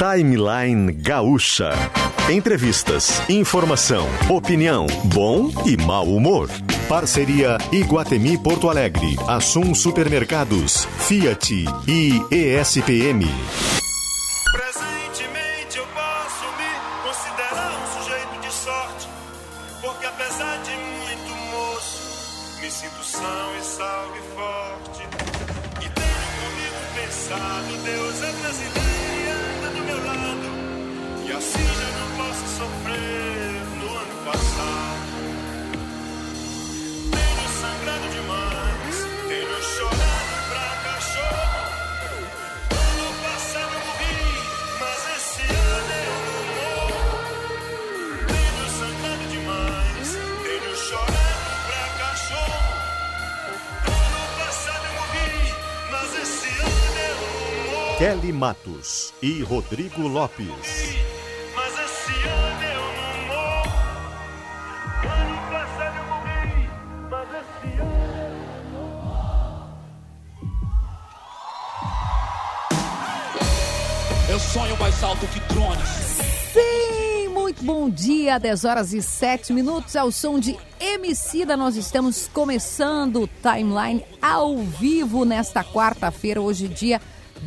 Timeline Gaúcha. Entrevistas, informação, opinião, bom e mau humor. Parceria Iguatemi Porto Alegre, Assum Supermercados, Fiat e ESPM. Matos e Rodrigo Lopes. Mas esse ano eu não morro. Ano passado eu morri, mas esse ano eu não morro. Eu sonho mais alto que drones. Sim, muito bom dia, 10 horas e 7 minutos, ao som de Emicida, nós estamos começando o Timeline ao vivo nesta quarta-feira, hoje dia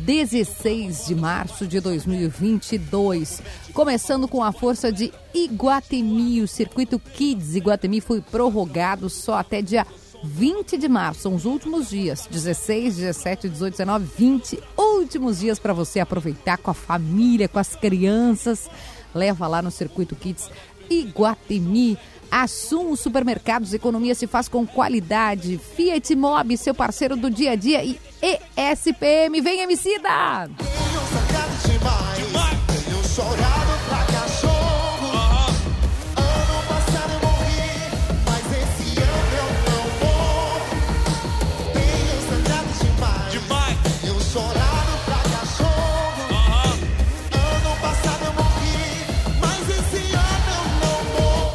16 de março de 2022. Começando com a força de Iguatemi, o circuito Kids Iguatemi foi prorrogado só até dia 20 de março, são os últimos dias, 16, 17, 18, 19, 20 últimos dias para você aproveitar com a família, com as crianças. Leva lá no Circuito Kids Iguatemi. Assum Supermercados, economia se faz com qualidade. Fiat Mob, seu parceiro do dia a dia. E ESPM, vem Emicida! Tenho sangrado demais,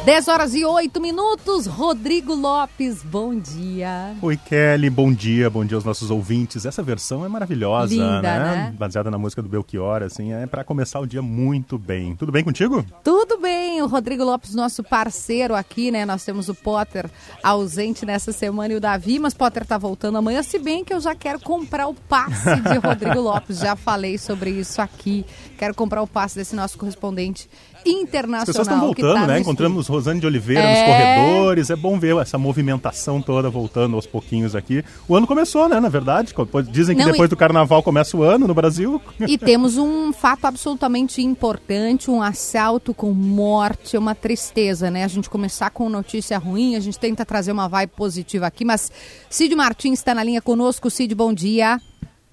10 horas e 8 minutos. Rodrigo Lopes, bom dia. Oi, Kelly, bom dia, bom dia aos nossos ouvintes. Essa versão é maravilhosa, Linda, né? né? Baseada na música do Belchior, assim, é pra começar o dia muito bem. Tudo bem contigo? Tudo bem, o Rodrigo Lopes, nosso parceiro aqui, né? Nós temos o Potter ausente nessa semana e o Davi, mas Potter tá voltando amanhã, se bem que eu já quero comprar o passe de Rodrigo Lopes, já falei sobre isso aqui. Quero comprar o passe desse nosso correspondente internacional. As pessoas estão que voltando, tá né? Encontramos Rosane de Oliveira É. nos corredores. É bom ver essa movimentação toda voltando aos pouquinhos aqui. O ano começou, né? Na verdade, dizem que Não, depois e- do carnaval começa o ano no Brasil. E temos um fato absolutamente importante, um assalto com morte, uma tristeza, né? A gente começar com notícia ruim, a gente tenta trazer uma vibe positiva aqui, mas Cid Martins está na linha conosco. Cid, bom dia.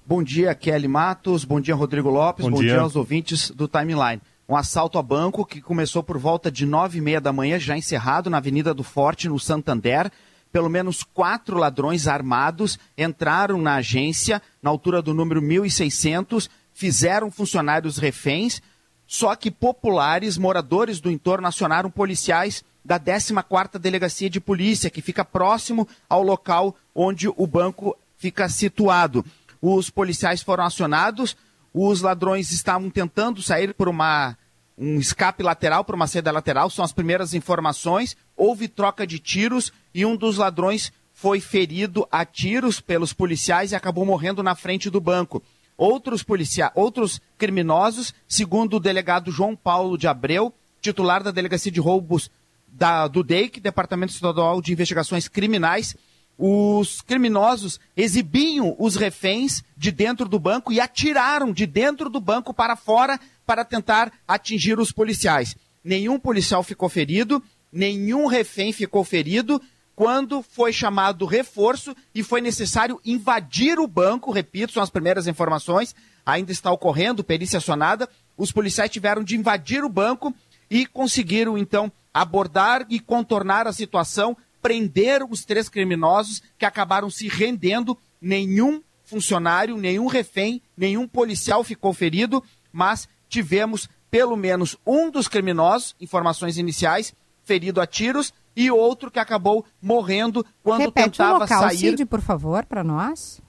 Bom dia, Kelly Matos. Bom dia, Rodrigo Lopes. Bom Bom, dia. dia. aos ouvintes do Timeline. Um assalto a banco que começou por volta de nove e meia da manhã, já encerrado na Avenida do Forte, no Santander. Pelo menos quatro ladrões armados entraram na agência, na altura do número 1600, fizeram funcionários reféns, só que populares, moradores do entorno, acionaram policiais da 14ª Delegacia de Polícia, que fica próximo ao local onde o banco fica situado. Os policiais foram acionados, os ladrões estavam tentando sair por uma um escape lateral por uma saída lateral, são as primeiras informações. Houve troca de tiros e um dos ladrões foi ferido a tiros pelos policiais e acabou morrendo na frente do banco. Outros, policia outros criminosos, segundo o delegado João Paulo de Abreu, titular da Delegacia de Roubos da, do DEIC, Departamento Estadual de Investigações Criminais, os criminosos exibiam os reféns de dentro do banco e atiraram de dentro do banco para fora para tentar atingir os policiais. Nenhum policial ficou ferido, nenhum refém ficou ferido. Quando foi chamado reforço e foi necessário invadir o banco, repito, são as primeiras informações, ainda está ocorrendo, perícia acionada, os policiais tiveram de invadir o banco e conseguiram então abordar e contornar a situação, prender os três criminosos que acabaram se rendendo. Nenhum funcionário, nenhum refém, nenhum policial ficou ferido, mas tivemos pelo menos um dos criminosos, informações iniciais, ferido a tiros e outro que acabou morrendo quando Repete o tentava local, sair. Cid, por favor, para nós.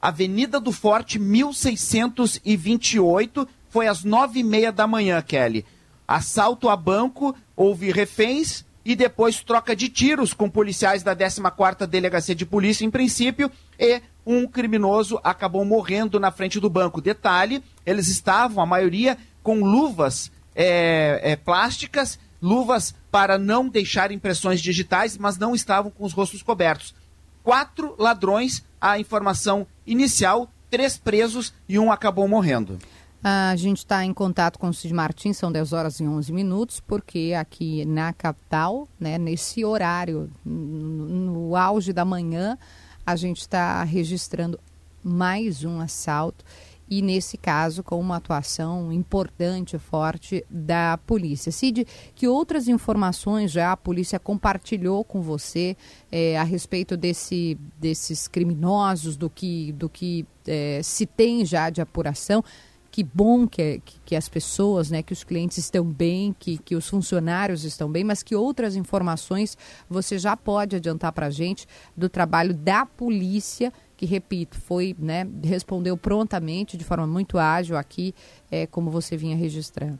Avenida do Forte, 1628, foi às nove e meia da manhã, Kelly. Assalto a banco, houve reféns e depois troca de tiros com policiais da 14ª Delegacia de Polícia, em princípio, e um criminoso acabou morrendo na frente do banco. Detalhe, eles estavam, a maioria, com luvas é, é, plásticas, luvas para não deixar impressões digitais, mas não estavam com os rostos cobertos. Quatro ladrões, a informação inicial, três presos e um acabou morrendo. A gente está em contato com o Cid Martins, são 10 horas e 11 minutos, porque aqui na capital, né, nesse horário, no, auge da manhã, a gente está registrando mais um assalto e nesse caso com uma atuação importante, forte da polícia. Cid, que outras informações já a polícia compartilhou com você eh, a respeito desse, desses criminosos, do que, do que eh, se tem já de apuração? Que bom que, que, que, as pessoas, né, que os clientes estão bem, que, que os funcionários estão bem, mas que outras informações você já pode adiantar para a gente do trabalho da polícia, que, repito, foi, né, respondeu prontamente, de forma muito ágil aqui, é, como você vinha registrando.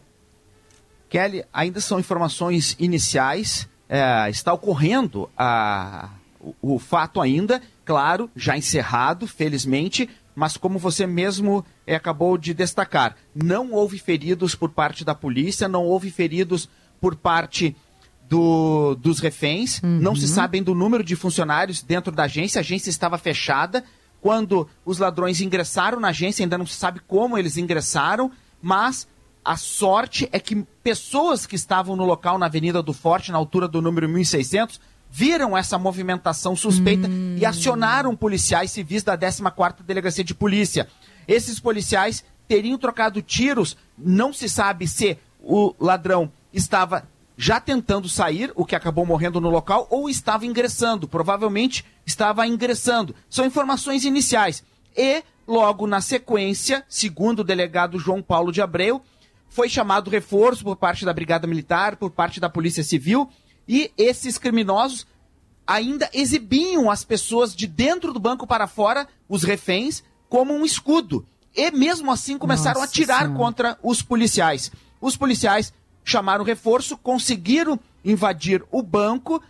Kelly, ainda são informações iniciais, é, está ocorrendo a, o, o fato ainda, claro, já encerrado, felizmente, mas como você mesmo eh, acabou de destacar, não houve feridos por parte da polícia, não houve feridos por parte do, dos reféns, Uhum. não se sabem do número de funcionários dentro da agência, a agência estava fechada. Quando os ladrões ingressaram na agência, ainda não se sabe como eles ingressaram, mas a sorte é que pessoas que estavam no local na Avenida do Forte, na altura do número 1600, viram essa movimentação suspeita e acionaram policiais civis da 14ª Delegacia de Polícia. Esses policiais teriam trocado tiros, não se sabe se o ladrão estava já tentando sair, o que acabou morrendo no local, ou estava ingressando. Provavelmente estava ingressando. São informações iniciais. E, logo na sequência, segundo o delegado João Paulo de Abreu, foi chamado reforço por parte da Brigada Militar, por parte da Polícia Civil, e esses criminosos ainda exibiam as pessoas de dentro do banco para fora, os reféns, como um escudo. E mesmo assim começaram Nossa a tirar Senhora. contra os policiais. Os policiais chamaram reforço, conseguiram invadir o banco,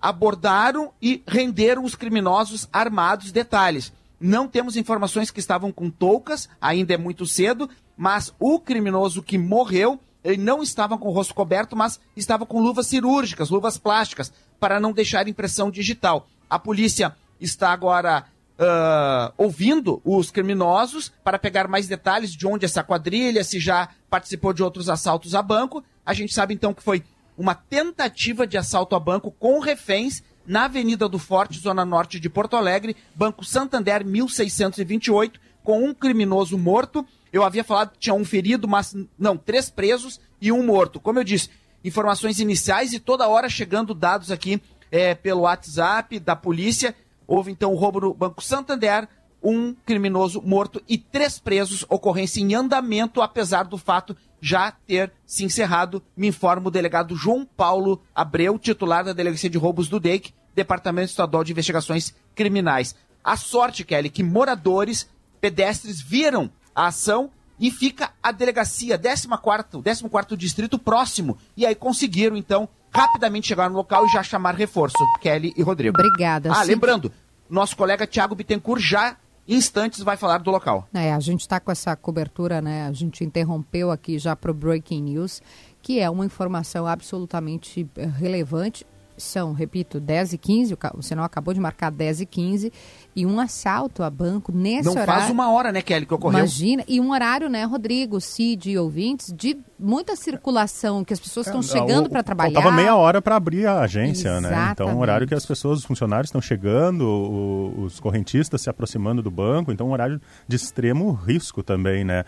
abordaram e renderam os criminosos armados. Detalhes: não temos informações que estavam com toucas, ainda é muito cedo, mas o criminoso que morreu, ele não estava com o rosto coberto, mas estava com luvas cirúrgicas, luvas plásticas, para não deixar impressão digital. A polícia está agora ah, ouvindo os criminosos para pegar mais detalhes de onde essa quadrilha, se já participou de outros assaltos a banco. A gente sabe então que foi uma tentativa de assalto a banco com reféns na Avenida do Forte, zona norte de Porto Alegre, Banco Santander 1628, com um criminoso morto. Eu havia falado que tinha um ferido, mas não, três presos e um morto. Como eu disse, informações iniciais e toda hora chegando dados aqui eh, pelo WhatsApp da polícia. Houve então o roubo no Banco Santander, um criminoso morto e três presos, ocorrência em andamento, apesar do fato já ter se encerrado, me informa o delegado João Paulo Abreu, titular da Delegacia de Roubos do DEIC, Departamento Estadual de Investigações Criminais. A sorte, Kelly, que moradores, pedestres viram a ação e fica a delegacia, 14º, 14º distrito próximo, e aí conseguiram, então, rapidamente chegar no local e já chamar reforço, Kelly e Rodrigo. Obrigada. Ah, Cid. lembrando, nosso colega Tiago Bittencourt já instantes vai falar do local. É, a gente está com essa cobertura, né? A gente interrompeu aqui já para o Breaking News, que é uma informação absolutamente eh, relevante. São, repito, 10 e 15, o sinal acabou de marcar 10 e 15, e um assalto a banco nesse Não horário. faz uma hora, né, Kelly, que ocorreu. Imagina, e um horário, né, Rodrigo, Cid e ouvintes, de muita circulação, que as pessoas estão chegando É, O- para trabalhar. Faltava meia hora para abrir a agência, né? Então, Exatamente. um horário que as pessoas, os funcionários estão chegando, o- os correntistas se aproximando do banco, então um horário de extremo risco também, né,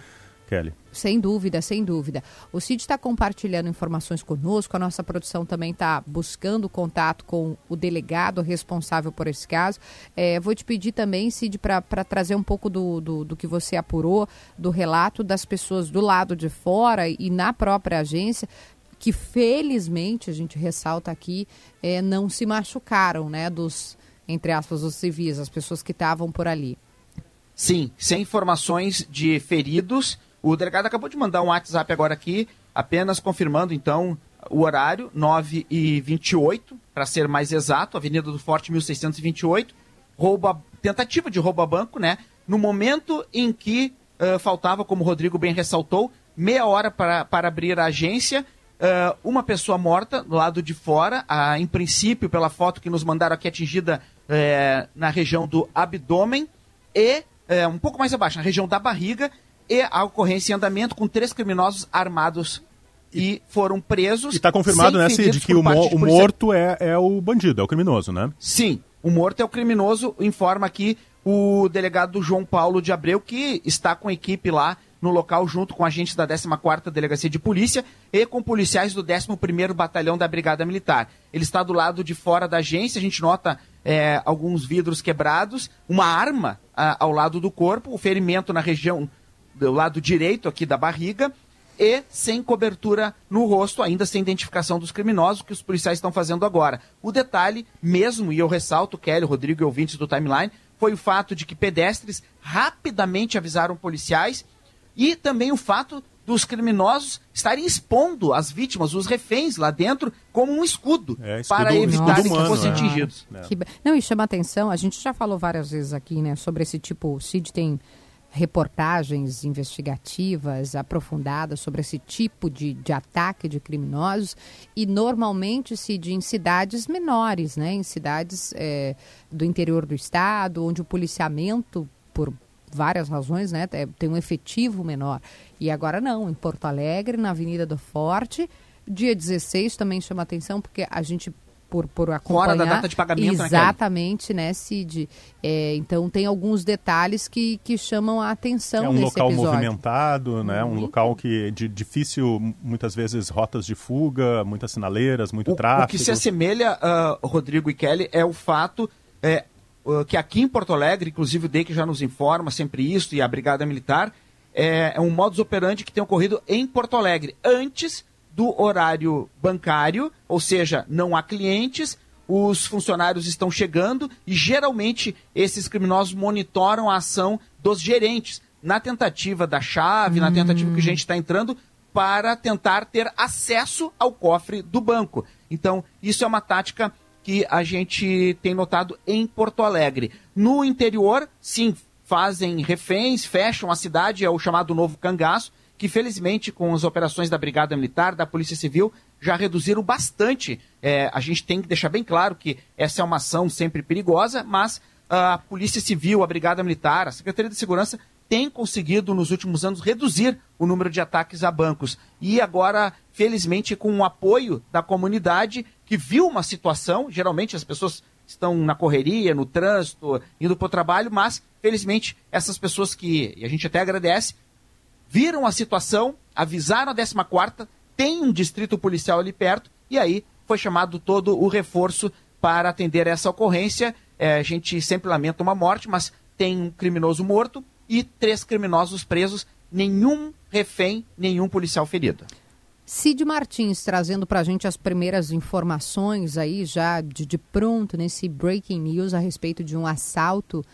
Kelly? Sem dúvida, sem dúvida. O Cid está compartilhando informações conosco, a nossa produção também está buscando contato com o delegado responsável por esse caso. É, vou te pedir também, Cid, para trazer um pouco do, do, do que você apurou, do relato das pessoas do lado de fora e na própria agência, que felizmente, a gente ressalta aqui, é, não se machucaram, né, dos, entre aspas, os civis, as pessoas que estavam por ali. Sim, sem informações de feridos, O delegado acabou de mandar um WhatsApp agora aqui, apenas confirmando então o horário, 9 e 28 para ser mais exato, Avenida do Forte 1628, rouba, tentativa de roubo a banco, né? No momento em que ah, faltava, como o Rodrigo bem ressaltou, meia hora para, para abrir a agência, ah, uma pessoa morta do lado de fora, ah, em princípio, pela foto que nos mandaram aqui, atingida na região do abdômen e um pouco mais abaixo, na região da barriga, e a ocorrência em andamento com três criminosos armados e foram presos. E está confirmado, né, Cid, que o, mo- o morto é, é o bandido, é o criminoso, né? Sim, o morto é o criminoso, informa aqui o delegado João Paulo de Abreu, que está com a equipe lá no local, junto com agentes da 14ª Delegacia de Polícia e com policiais do 11º Batalhão da Brigada Militar. Ele está do lado de fora da agência, a gente nota é, alguns vidros quebrados, uma arma ah, ao lado do corpo, o ferimento na região do lado direito aqui da barriga, e sem cobertura no rosto, ainda sem identificação dos criminosos, que os policiais estão fazendo agora. O detalhe, mesmo, e eu ressalto, Kelly, Rodrigo e ouvintes do Timeline, foi o fato de que pedestres rapidamente avisaram policiais e também o fato dos criminosos estarem expondo as vítimas, os reféns lá dentro, como um escudo, É, escudo- para escudo evitar que fossem né? atingidos. É. Que Não, e chama atenção, a gente já falou várias vezes aqui, né, sobre esse tipo, o CID tem reportagens investigativas aprofundadas sobre esse tipo de, de ataque de criminosos e normalmente, CID, em cidades menores, né, em cidades eh, do interior do estado, onde o policiamento, por várias razões, né, é- tem um efetivo menor. E agora não, em Porto Alegre, na Avenida do Forte, dia 16 também chama atenção, porque a gente, por, por acompanhar... Fora da data de pagamento, né? Exatamente, né, Cid? É, então tem alguns detalhes que, que chamam a atenção é um local episódio. movimentado, né? Um Muito. local que de difícil, muitas vezes, rotas de fuga, muitas sinaleiras, muito O, o tráfego. que se assemelha, ah, Rodrigo e Kelly, é o fato é, ah, que aqui em Porto Alegre, inclusive o DEIC já nos informa sempre isso, e a Brigada Militar, é, é um modus operandi que tem ocorrido em Porto Alegre, antes do horário bancário, ou seja, não há clientes, os funcionários estão chegando e geralmente esses criminosos monitoram a ação dos gerentes na tentativa da chave, na tentativa que a gente está entrando para tentar ter acesso ao cofre do banco. Então, isso é uma tática que a gente tem notado em Porto Alegre. No interior, sim, fazem reféns, fecham a cidade, é o chamado novo cangaço, que felizmente com as operações da Brigada Militar, da Polícia Civil, já reduziram bastante. É, a gente tem que deixar bem claro que essa é uma ação sempre perigosa, mas a Polícia Civil, a Brigada Militar, a Secretaria de Segurança tem conseguido nos últimos anos reduzir o número de ataques a bancos. E agora, felizmente, com o apoio da comunidade que viu uma situação, geralmente as pessoas estão na correria, no trânsito, indo para o trabalho, mas felizmente essas pessoas que, e a gente até agradece, viram a situação, avisaram a 14ª, tem um distrito policial ali perto, e aí foi chamado todo o reforço para atender essa ocorrência. É, a gente sempre lamenta uma morte, mas tem um criminoso morto e três criminosos presos, nenhum refém, nenhum policial ferido. Cid Martins trazendo para a gente as primeiras informações aí já de, de pronto nesse breaking news a respeito de um assalto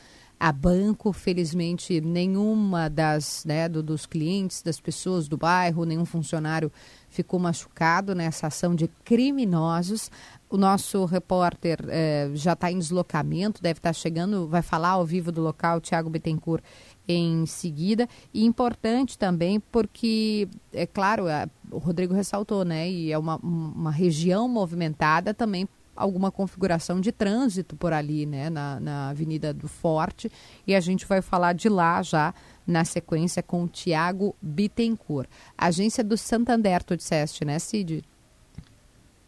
a banco. Felizmente nenhuma das né, do- dos clientes, das pessoas do bairro, nenhum funcionário ficou machucado nessa ação de criminosos. O nosso repórter eh, já está em deslocamento, deve estar chegando, vai falar ao vivo do local, Tiago Bittencourt, em seguida. E importante também porque, é claro, a- o Rodrigo ressaltou, né? E é uma, uma região movimentada também alguma configuração de trânsito por ali, né, na, na Avenida do Forte, e a gente vai falar de lá já na sequência com o Tiago Bittencourt. Agência do Santander, tu disseste, né, Cid?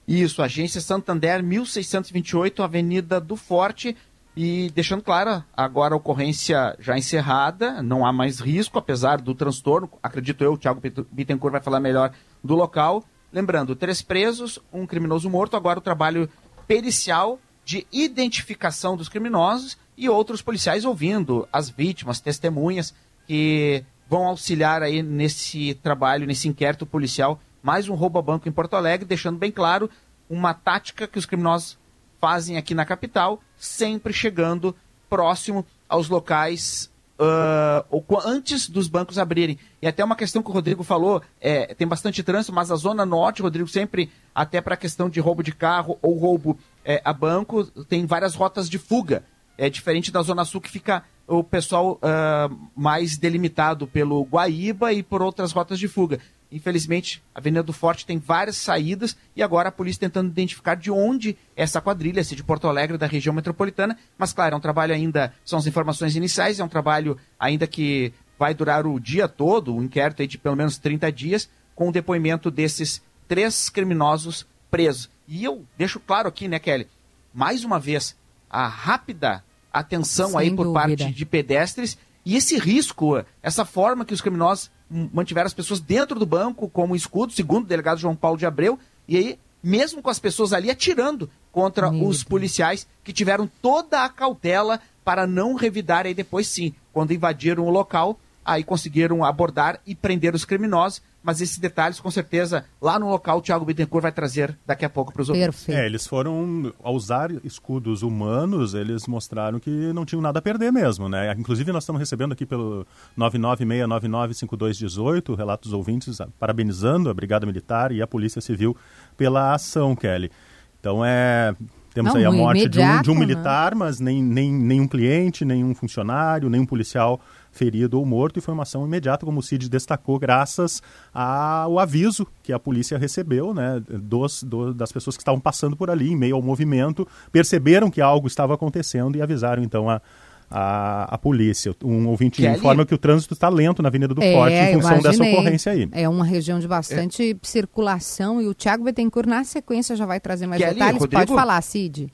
Isso, agência Santander, 1628, Avenida do Forte. E deixando claro, agora a ocorrência já encerrada, não há mais risco, apesar do transtorno. Acredito eu, o Thiago Bit- Bittencourt vai falar melhor do local. Lembrando, três presos, um criminoso morto. Agora o trabalho pericial de identificação dos criminosos e outros policiais ouvindo as vítimas, testemunhas que vão auxiliar aí nesse trabalho, nesse inquérito policial. Mais um roubo a banco em Porto Alegre, deixando bem claro uma tática que os criminosos fazem aqui na capital, sempre chegando próximo aos locais qu- antes dos bancos abrirem. E até uma questão que o Rodrigo falou, é, tem bastante trânsito, mas a Zona Norte, Rodrigo, sempre, até para a questão de roubo de carro ou roubo é, a banco, tem várias rotas de fuga. É diferente da Zona Sul, que fica o pessoal ah, mais delimitado pelo Guaíba e por outras rotas de fuga. Infelizmente, a Avenida do Forte tem várias saídas e agora a polícia tentando identificar de onde essa quadrilha, se de Porto Alegre, da região metropolitana. Mas, claro, é um trabalho ainda, são as informações iniciais, é um trabalho ainda que vai durar o dia todo, um inquérito aí de pelo menos 30 dias, com o depoimento desses três criminosos presos. E eu deixo claro aqui, né, Kelly, mais uma vez, a rápida atenção Sem aí por dúvida. parte de pedestres e esse risco, essa forma que os criminosos mantiveram as pessoas dentro do banco como escudo, segundo o delegado João Paulo de Abreu, e aí, mesmo com as pessoas ali atirando contra Meu os Deus. policiais que tiveram toda a cautela para não revidar aí depois sim, quando invadiram o local, aí conseguiram abordar e prender os criminosos, mas esses detalhes com certeza lá no local o Thiago Bittencourt vai trazer daqui a pouco para os ouvintes. Perfeito. É, eles foram, ao usar escudos humanos, eles mostraram que não tinham nada a perder mesmo, né? Inclusive, nós estamos recebendo aqui pelo 996995218 relatos ouvintes ah, parabenizando a Brigada Militar e a Polícia Civil pela ação, Kelly. Então, é... Temos Não, aí a morte de um, de imediato, um né? militar, mas nem, nem, nenhum cliente, nenhum funcionário, nenhum policial ferido ou morto, e foi uma ação imediata, como o Cid destacou, graças ao aviso que a polícia recebeu né, dos, do- das pessoas que estavam passando por ali, em meio ao movimento, perceberam que algo estava acontecendo e avisaram então a, a, a polícia. Um ouvinte Kelly? informa que o trânsito está lento na Avenida do É, Forte em função dessa imaginei. ocorrência aí. É uma região de bastante circulação e o Thiago Bettencourt, na sequência, já vai trazer mais Kelly, detalhes. Rodrigo? Pode falar, Cid.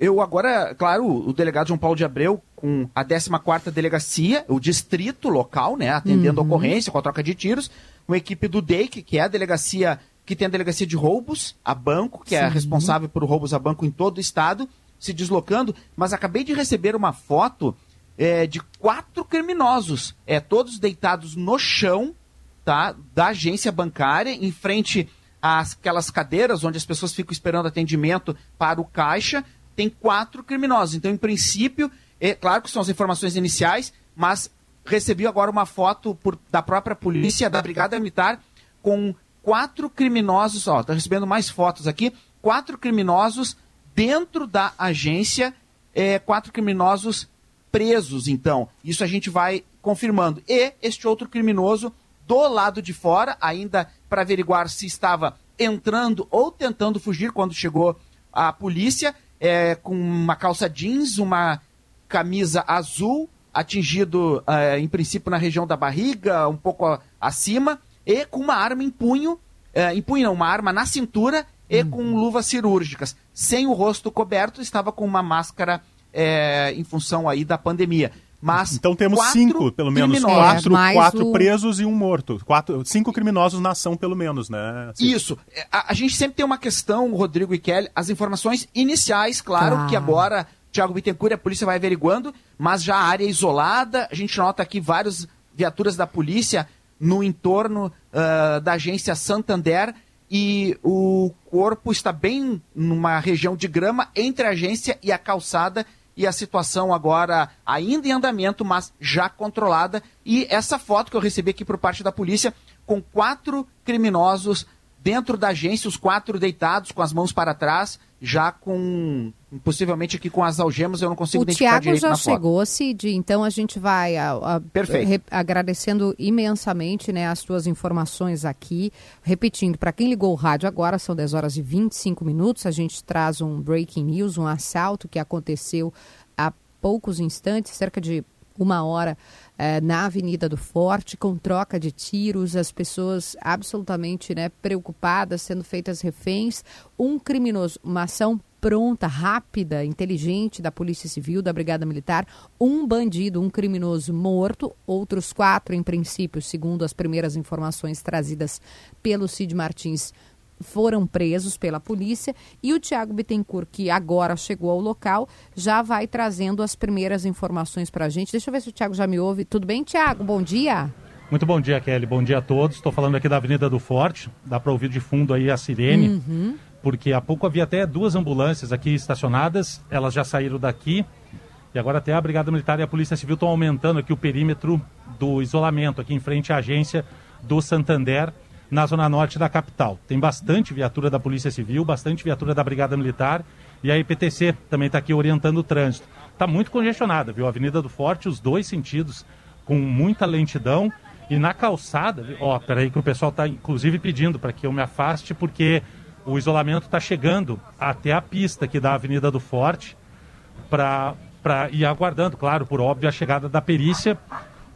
Eu agora, claro, o delegado João Paulo de Abreu, com a 14ª Delegacia, o distrito local, né, atendendo a ocorrência, com a troca de tiros, com a equipe do DEIC, que é a delegacia que tem a delegacia de roubos a banco, que é Sim. responsável por roubos a banco em todo o estado, se deslocando, mas acabei de receber uma foto é, de quatro criminosos, é, todos deitados no chão, tá, da agência bancária, em frente às aquelas cadeiras onde as pessoas ficam esperando atendimento para o caixa, tem quatro criminosos. Então, em princípio, é claro que são as informações iniciais, mas recebi agora uma foto por- da própria polícia, da Brigada Militar, com quatro criminosos, ó, tá recebendo mais fotos aqui, quatro criminosos dentro da agência, é, quatro criminosos presos, então. Isso a gente vai confirmando. E este outro criminoso do lado de fora, ainda para averiguar se estava entrando ou tentando fugir quando chegou a polícia, é, com uma calça jeans, uma camisa azul, atingido eh, em princípio na região da barriga, um pouco a- acima, e com uma arma em punho, eh, em punho não, uma arma na cintura e com luvas cirúrgicas. Sem o rosto coberto, estava com uma máscara eh, em função aí da pandemia. Mas Então temos cinco, pelo menos, criminosos. quatro, É, quatro o- presos e um morto. Quatro, cinco criminosos na ação, pelo menos, né? Isso. É, A, a gente sempre tem uma questão, Rodrigo e Kelly, as informações iniciais, claro, Claro. que agora Tiago Bittencourt e a polícia vai averiguando, mas já a área isolada, a gente nota aqui várias viaturas da polícia no entorno ah, da agência Santander e o corpo está bem numa região de grama entre a agência e a calçada e a situação agora ainda em andamento, mas já controlada. E essa foto que eu recebi aqui por parte da polícia, com quatro criminosos dentro da agência, os quatro deitados, com as mãos para trás, já com, possivelmente aqui com as algemas, eu não consigo O identificar direito já chegou, Cid, então a gente vai a- a- Perfeito. re- agradecendo imensamente né, as tuas informações aqui. Repetindo, para quem ligou o rádio agora, são 10 horas e 25 minutos, a gente traz um breaking news, um assalto que aconteceu há poucos instantes, cerca de uma hora, eh, na Avenida do Forte, com troca de tiros, as pessoas absolutamente né, preocupadas, sendo feitas reféns. Um criminoso, uma ação pronta, rápida, inteligente da Polícia Civil, da Brigada Militar, um bandido, um criminoso morto, outros quatro, em princípio, segundo as primeiras informações trazidas pelo Cid Martins, foram presos pela polícia e o Tiago Bittencourt, que agora chegou ao local, já vai trazendo as primeiras informações para a gente. Deixa eu ver se o Tiago já me ouve. Tudo bem, Tiago? Bom dia. Muito bom dia, Kelly. Bom dia a todos. Estou falando aqui da Avenida do Forte. Dá para ouvir de fundo aí a sirene, porque há pouco havia até duas ambulâncias aqui estacionadas. Elas já saíram daqui E agora até a Brigada Militar e a Polícia Civil estão aumentando aqui o perímetro do isolamento, aqui em frente à agência do Santander, na zona norte da capital. Tem bastante viatura da Polícia Civil, bastante viatura da Brigada Militar e a IPTC também está aqui orientando o trânsito. Está muito congestionada, viu? Avenida do Forte, os dois sentidos, com muita lentidão. E na calçada, ó, peraí que o pessoal está inclusive pedindo para que eu me afaste, porque o isolamento está chegando até a pista aqui da Avenida do Forte para ir aguardando, claro, por óbvio, a chegada da perícia,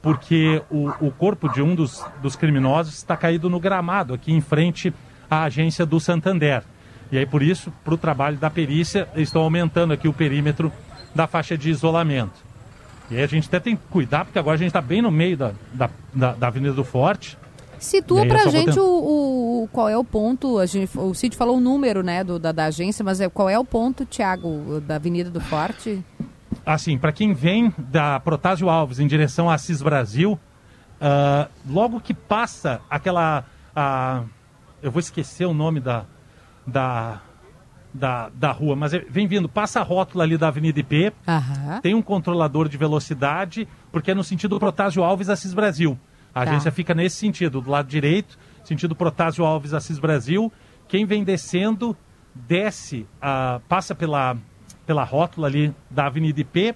porque o, o corpo de um dos, dos criminosos está caído no gramado, aqui em frente à agência do Santander. E aí, por isso, para o trabalho da perícia, estão aumentando aqui o perímetro da faixa de isolamento. E aí a gente até tem que cuidar, porque agora a gente está bem no meio da, da, da, da Avenida do Forte. Situa pra só vou gente tentar- o, o- qual é o ponto. A gente, o Cid falou o número né, do, da, da agência, mas é, qual é o ponto, Tiago, da Avenida do Forte? Assim, para quem vem da Protásio Alves em direção a Assis Brasil, ah, logo que passa aquela. ah, eu vou esquecer o nome da, da, da, da rua, mas é- vem vindo, passa a rótula ali da Avenida IP, Aham. tem um controlador de velocidade, porque é no sentido Protásio Alves Assis Brasil. A Tá. agência fica nesse sentido, do lado direito, sentido Protásio Alves Assis Brasil. Quem vem descendo, desce, ah, passa pela, pela rótula ali da Avenida IP,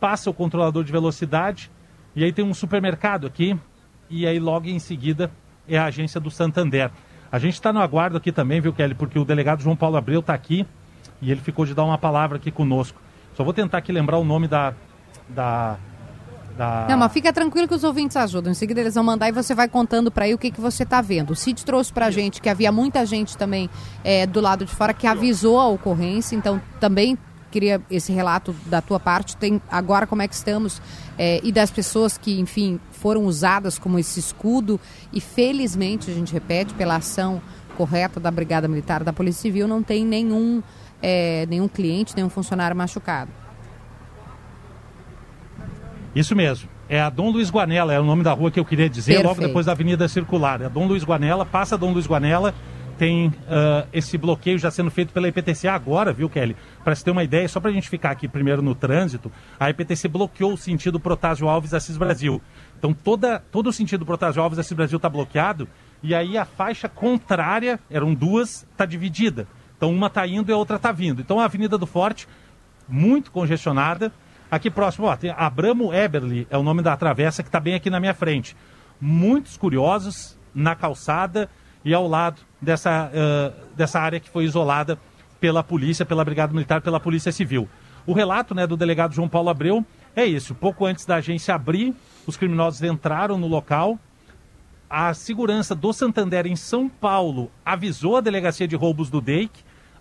passa o controlador de velocidade, e aí tem um supermercado aqui, e aí logo em seguida é a agência do Santander. A gente está no aguardo aqui também, viu, Kelly? Porque o delegado João Paulo Abreu está aqui e ele ficou de dar uma palavra aqui conosco. Só vou tentar aqui lembrar o nome da. da, da... Não, mas fica tranquilo que os ouvintes ajudam. Em seguida eles vão mandar e você vai contando pra aí o que, que você tá vendo. O Cid trouxe pra gente que havia muita gente também é, do lado de fora que avisou a ocorrência, então também queria esse relato da tua parte. Tem agora como é que estamos é, e das pessoas que, enfim, foram usadas como esse escudo e felizmente, a gente repete, pela ação correta da Brigada Militar da Polícia Civil, não tem nenhum, é, nenhum cliente, nenhum funcionário machucado. Isso mesmo. É a Dom Luiz Guanela, é o nome da rua que eu queria dizer, logo Perfeito. depois da Avenida Circular. É a Dom Luiz Guanela, passa a Dom Luiz Guanela, tem ah, esse bloqueio já sendo feito pela IPTC agora, viu, Kelly? Para você ter uma ideia, só para a gente ficar aqui primeiro no trânsito, a IPTC bloqueou o sentido Protásio Alves Assis Brasil. Então toda, todo o sentido Protásio Alves Assis Brasil está bloqueado e aí a faixa contrária, eram duas, está dividida. Então uma está indo e a outra está vindo. Então a Avenida do Forte, muito congestionada. Aqui próximo, ó, tem Abramo Eberly, é o nome da travessa que está bem aqui na minha frente. Muitos curiosos na calçada e ao lado dessa, ah, dessa área que foi isolada pela polícia, pela Brigada Militar, pela Polícia Civil. O relato né, do delegado João Paulo Abreu é isso. Pouco antes da agência abrir, os criminosos entraram no local. A segurança do Santander em São Paulo avisou a delegacia de roubos do DEIC.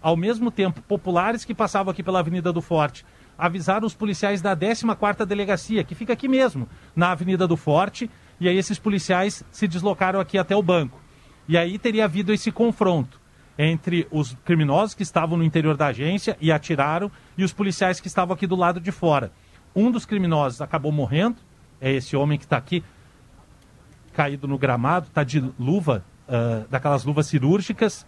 Ao mesmo tempo, populares que passavam aqui pela Avenida do Forte avisaram os policiais da 14ª Delegacia, que fica aqui mesmo, na Avenida do Forte, e aí esses policiais se deslocaram aqui até o banco. E aí teria havido esse confronto entre os criminosos que estavam no interior da agência e atiraram e os policiais que estavam aqui do lado de fora. Um dos criminosos acabou morrendo, é esse homem que está aqui, caído no gramado, está de luva, ah, daquelas luvas cirúrgicas.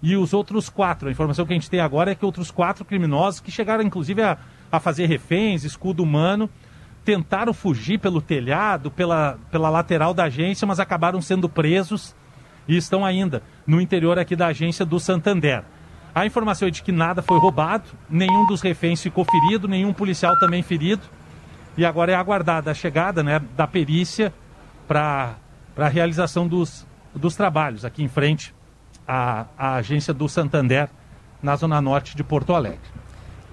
E os outros quatro, a informação que a gente tem agora é que outros quatro criminosos, que chegaram inclusive a, a fazer reféns, escudo humano, tentaram fugir pelo telhado, pela, pela lateral da agência, mas acabaram sendo presos e estão ainda no interior aqui da agência do Santander. A informação é de que nada foi roubado, nenhum dos reféns ficou ferido, nenhum policial também ferido. E agora é aguardada a chegada né, da perícia para a realização dos, dos trabalhos aqui em frente à, à agência do Santander, na zona norte de Porto Alegre.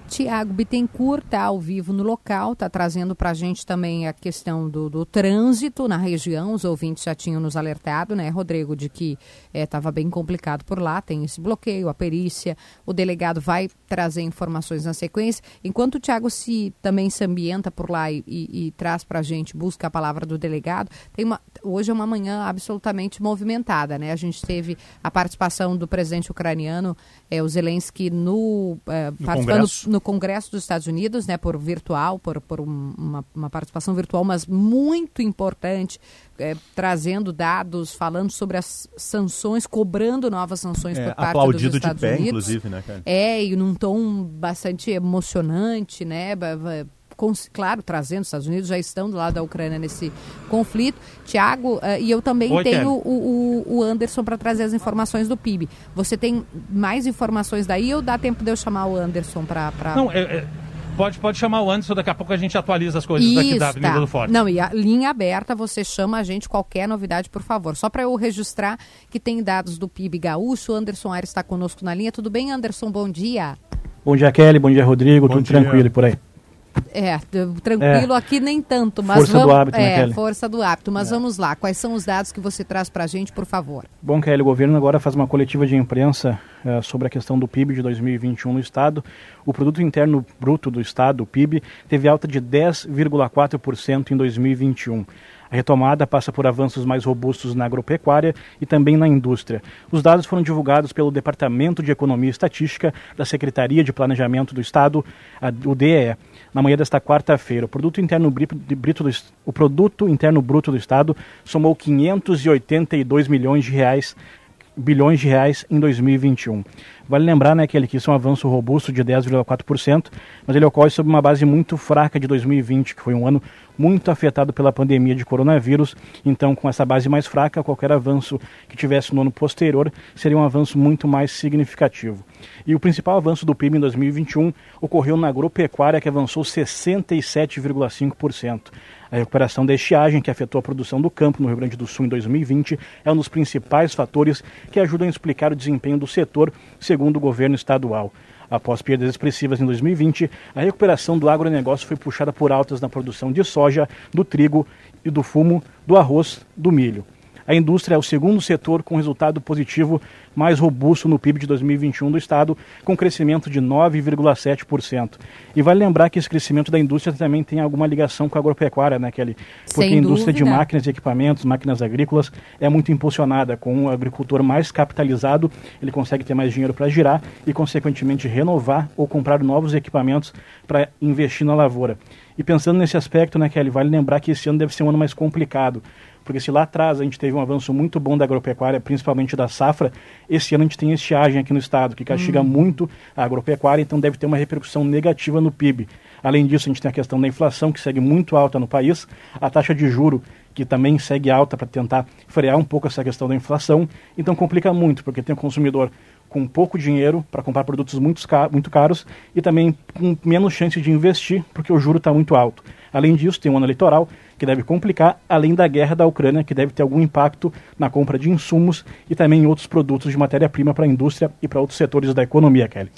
Tiago Bittencourt está ao vivo no local, está trazendo para a gente também a questão do, do trânsito na região. Os ouvintes já tinham nos alertado, né, Rodrigo, de que estava bem complicado por lá, tem esse bloqueio, a perícia. O delegado vai trazer informações na sequência. Enquanto o Tiago se, também se ambienta por lá e, e- e traz para a gente, busca a palavra do delegado, tem uma, hoje é uma manhã absolutamente movimentada. Né? A gente teve a participação do presidente ucraniano, eh, o Zelensky, no, eh, participando Congresso. no Congresso dos Estados Unidos, né, por virtual, por, por um- uma, uma participação virtual, mas muito importante, eh, trazendo dados, falando sobre as sanções, cobrando novas sanções É, por parte dos aplaudido de Estados pé, Unidos. inclusive, né, cara? É, e num tom bastante emocionante, né? Claro, trazendo os Estados Unidos, já estão do lado da Ucrânia nesse conflito. Tiago, eh, e eu também Oi, tenho o, o- o Anderson para trazer as informações do PIB. Você tem mais informações daí ou dá tempo de eu chamar o Anderson para. Não, é- é- pode, pode chamar o Anderson, daqui a pouco a gente atualiza as coisas daqui da Avenida tá. do Forte. Não, e a linha aberta, você chama a gente qualquer novidade, por favor. Só para eu registrar que tem dados do PIB gaúcho. O Anderson Aires está conosco na linha. Tudo bem, Anderson? Bom dia. Bom dia, Kelly. Bom dia, Rodrigo. Bom Tudo dia. tranquilo por aí. É, tranquilo aqui nem tanto, mas Força do vamos, hábito, né, é, Kelly? força do hábito. Mas vamos lá, quais são os dados que você traz para a gente, por favor? Bom, Kelly, o governo agora faz uma coletiva de imprensa eh, sobre a questão do PIB de 2021 no Estado. O Produto Interno Bruto do Estado, o PIB, teve alta de 10,4% em 2021. A retomada passa por avanços mais robustos na agropecuária e também na indústria. Os dados foram divulgados pelo Departamento de Economia e Estatística da Secretaria de Planejamento do Estado, a- o DEE, na manhã desta quarta-feira. O produto interno bruto do, o produto interno bruto do Estado somou 582 milhões de reais bilhões de reais em 2021. Vale lembrar né, que ele quis um avanço robusto de 10,4%, mas ele ocorre sob uma base muito fraca de 2020, que foi um ano muito afetado pela pandemia de coronavírus. Então, com essa base mais fraca, qualquer avanço que tivesse no ano posterior seria um avanço muito mais significativo. E o principal avanço do PIB em 2021 ocorreu na agropecuária, que avançou 67,5%. A recuperação da estiagem, que afetou a produção do campo no Rio Grande do Sul em 2020, é um dos principais fatores que ajudam a explicar o desempenho do setor, segundo o governo estadual. Após perdas expressivas em 2020, a recuperação do agronegócio foi puxada por altas na produção de soja, do trigo e do fumo, do arroz, do milho. A indústria é o segundo setor com resultado positivo mais robusto no PIB de 2021 do Estado, com crescimento de 9,7%. E vale lembrar que esse crescimento da indústria também tem alguma ligação com a agropecuária, né, Kelly? Porque Sem a indústria de dúvida. máquinas e equipamentos, máquinas agrícolas, é muito impulsionada. Com o agricultor mais capitalizado, ele consegue ter mais dinheiro para girar e, consequentemente, renovar ou comprar novos equipamentos para investir na lavoura. E pensando nesse aspecto, né, Kelly, vale lembrar que esse ano deve ser um ano mais complicado. Porque se lá atrás a gente teve um avanço muito bom da agropecuária, principalmente da safra, esse ano a gente tem estiagem aqui no estado, que castiga muito a agropecuária, então deve ter uma repercussão negativa no PIB. Além disso, a gente tem a questão da inflação, que segue muito alta no país, a taxa de juro, que também segue alta para tentar frear um pouco essa questão da inflação. Então complica muito, porque tem o consumidor com pouco dinheiro para comprar produtos muito, ca- muito caros e também com menos chance de investir, porque o juro está muito alto. Além disso, tem um ano eleitoral que deve complicar, além da guerra da Ucrânia, que deve ter algum impacto na compra de insumos e também em outros produtos de matéria-prima para a indústria e para outros setores da economia, Kelly.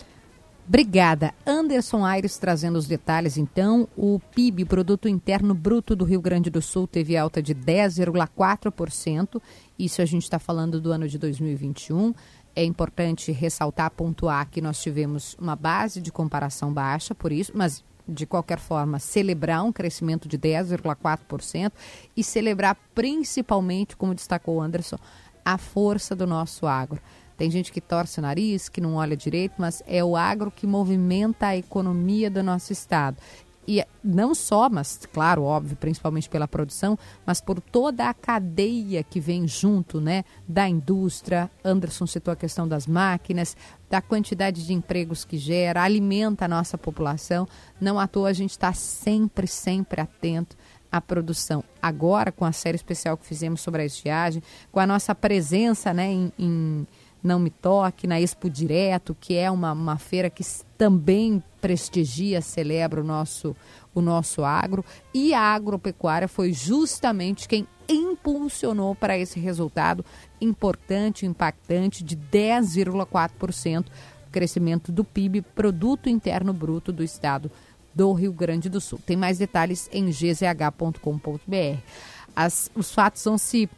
Obrigada. Anderson Aires trazendo os detalhes, então. O PIB, Produto Interno Bruto do Rio Grande do Sul, teve alta de 10,4%. Isso a gente está falando do ano de 2021. É importante ressaltar, pontuar que nós tivemos uma base de comparação baixa, por isso, mas de qualquer forma, celebrar um crescimento de 10,4% e celebrar principalmente, como destacou o Anderson, a força do nosso agro. Tem gente que torce o nariz, que não olha direito, mas é o agro que movimenta a economia do nosso estado. E não só, mas claro, óbvio, principalmente pela produção, mas por toda a cadeia que vem junto, né, da indústria. Anderson citou a questão das máquinas, da quantidade de empregos que gera, alimenta a nossa população. Não à toa a gente está sempre, sempre atento à produção. Agora, com a série especial que fizemos sobre a estiagem, com a nossa presença né, em, em Não Me Toque, na Expo Direto, que é uma, uma feira que também prestigia, celebra o nosso, o nosso agro. E a agropecuária foi justamente quem impulsionou para esse resultado importante, impactante, de 10,4% crescimento do PIB, Produto Interno Bruto do Estado do Rio Grande do Sul. Tem mais detalhes em gzh.com.br. Os fatos vão se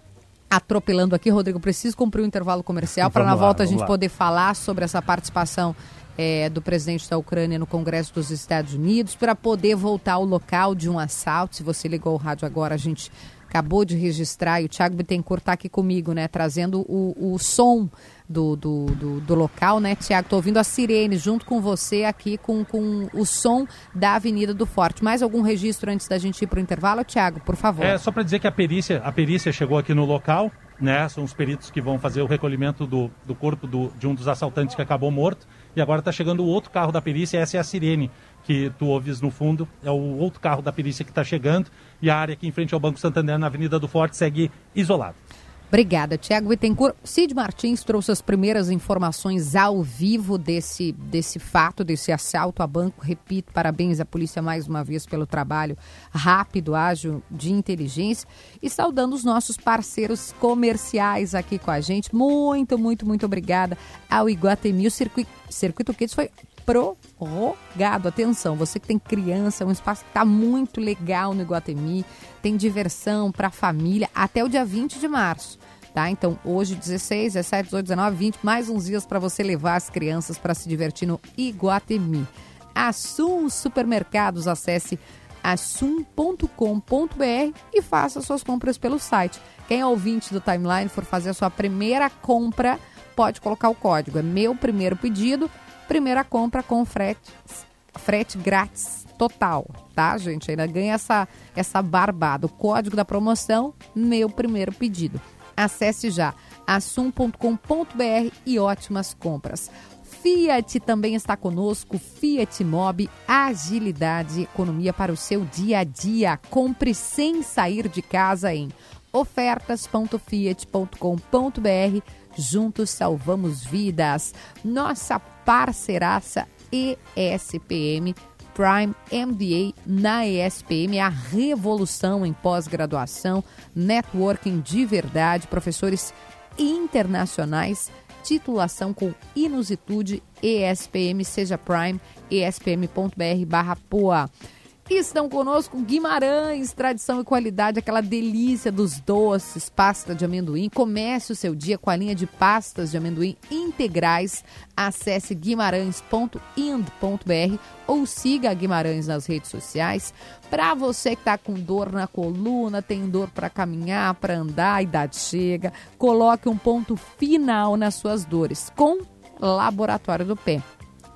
atropelando aqui, Rodrigo. Preciso cumprir o intervalo comercial para na lá, volta a gente lá. poder falar sobre essa participação eh, do presidente da Ucrânia no Congresso dos Estados Unidos, para poder voltar ao local de um assalto. Se você ligou o rádio agora, a gente acabou de registrar e o Thiago Bittencourt está aqui comigo, né? Trazendo o, o som do, do, do, do local, né, Tiago? Estou ouvindo a sirene junto com você aqui com, com o som da Avenida do Forte. Mais algum registro antes da gente ir para o intervalo, Tiago, por favor? É, só para dizer que a perícia, a perícia chegou aqui no local, né? São os peritos que vão fazer o recolhimento do, do corpo do- de um dos assaltantes que acabou morto. e agora está chegando o outro carro da perícia, essa é a sirene que tu ouves no fundo, é o outro carro da perícia que está chegando, e a área aqui em frente ao Banco Santander, na Avenida do Forte, segue isolada. Obrigada, Tiago Bittencourt. Cid Martins trouxe as primeiras informações ao vivo desse, desse fato, desse assalto a banco. Repito, parabéns à polícia mais uma vez pelo trabalho rápido, ágil de inteligência e saudando os nossos parceiros comerciais aqui com a gente. Muito, muito, muito obrigada ao Iguatemi. O Circuito, Circuito Kids foi prorrogado. Atenção, você que tem criança, é um espaço que está muito legal no Iguatemi, tem diversão para a família até o dia 20 de março. Tá? Então, hoje, 16, 17, 18, 19, 20, mais uns dias para você levar as crianças para se divertir no Iguatemi. Assum Supermercados, acesse assum.com.br e faça suas compras pelo site. Quem é ouvinte do Timeline for fazer a sua primeira compra, pode colocar o código. É meu primeiro pedido, primeira compra com frete, frete grátis total, tá, gente? Ainda ganha essa, essa barbada. O código da promoção, meu primeiro pedido. Acesse já assum.com.br e ótimas compras. Fiat também está conosco. Fiat Mobi, agilidade e economia para o seu dia a dia. Compre sem sair de casa em ofertas.fiat.com.br. Juntos salvamos vidas. Nossa parceiraça ESPM Prime MBA na ESPM, a revolução em pós-graduação, networking de verdade, professores internacionais, titulação com inusitude, ESPM, seja Prime, espm.br barra POA. Estão conosco Guimarães, tradição e qualidade, aquela delícia dos doces, pasta de amendoim. Comece o seu dia com a linha de pastas de amendoim integrais. Acesse guimarães.ind.br ou siga a Guimarães nas redes sociais. Para você que está com dor na coluna, tem dor para caminhar, para andar, a idade chega, coloque um ponto final nas suas dores com Laboratório do Pé.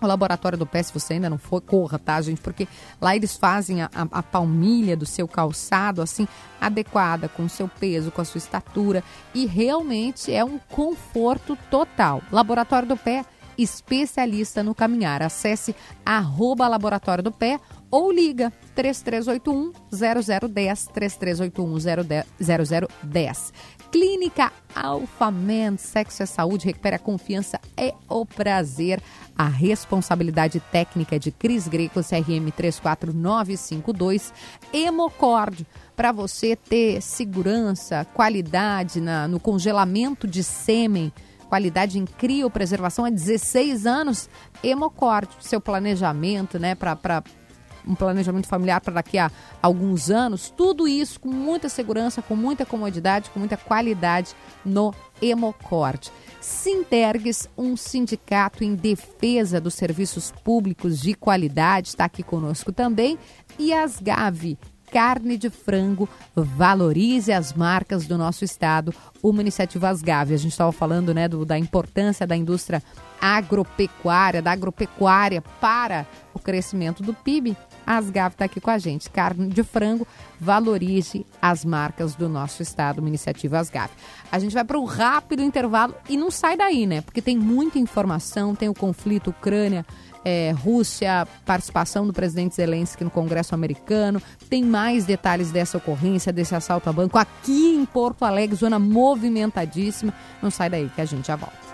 Laboratório do Pé, se você ainda não for, corra, tá, gente? Porque lá eles fazem a, a, a palmilha do seu calçado, assim, adequada, com o seu peso, com a sua estatura. E realmente é um conforto total. Laboratório do Pé, especialista no caminhar. Acesse arroba Laboratório do Pé ou liga 3381 0010 3381 0010. Clínica Alfaman, sexo é saúde, recupera a confiança é o prazer. A responsabilidade técnica é de Cris Greco, CRM 34952, Hemocord, para você ter segurança, qualidade na, no congelamento de sêmen, qualidade em criopreservação há 16 anos, Hemocord, seu planejamento, né, para um planejamento familiar para daqui a alguns anos, tudo isso com muita segurança, com muita comodidade, com muita qualidade no Hemocord. Sintergues, um sindicato em defesa dos serviços públicos de qualidade, está aqui conosco também. E as Gave, carne de frango, valorize as marcas do nosso estado, uma iniciativa Asgave. A gente estava falando né, do, da importância da indústria agropecuária, da agropecuária para o crescimento do PIB. A Asgave está aqui com a gente. Carne de frango, valorize as marcas do nosso estado, uma iniciativa Asgave. A gente vai para um rápido intervalo e não sai daí, né? Porque tem muita informação, tem o conflito Ucrânia, é, Rússia, participação do presidente Zelensky no Congresso americano. Tem mais detalhes dessa ocorrência, desse assalto a banco aqui em Porto Alegre, zona movimentadíssima. Não sai daí que a gente já volta.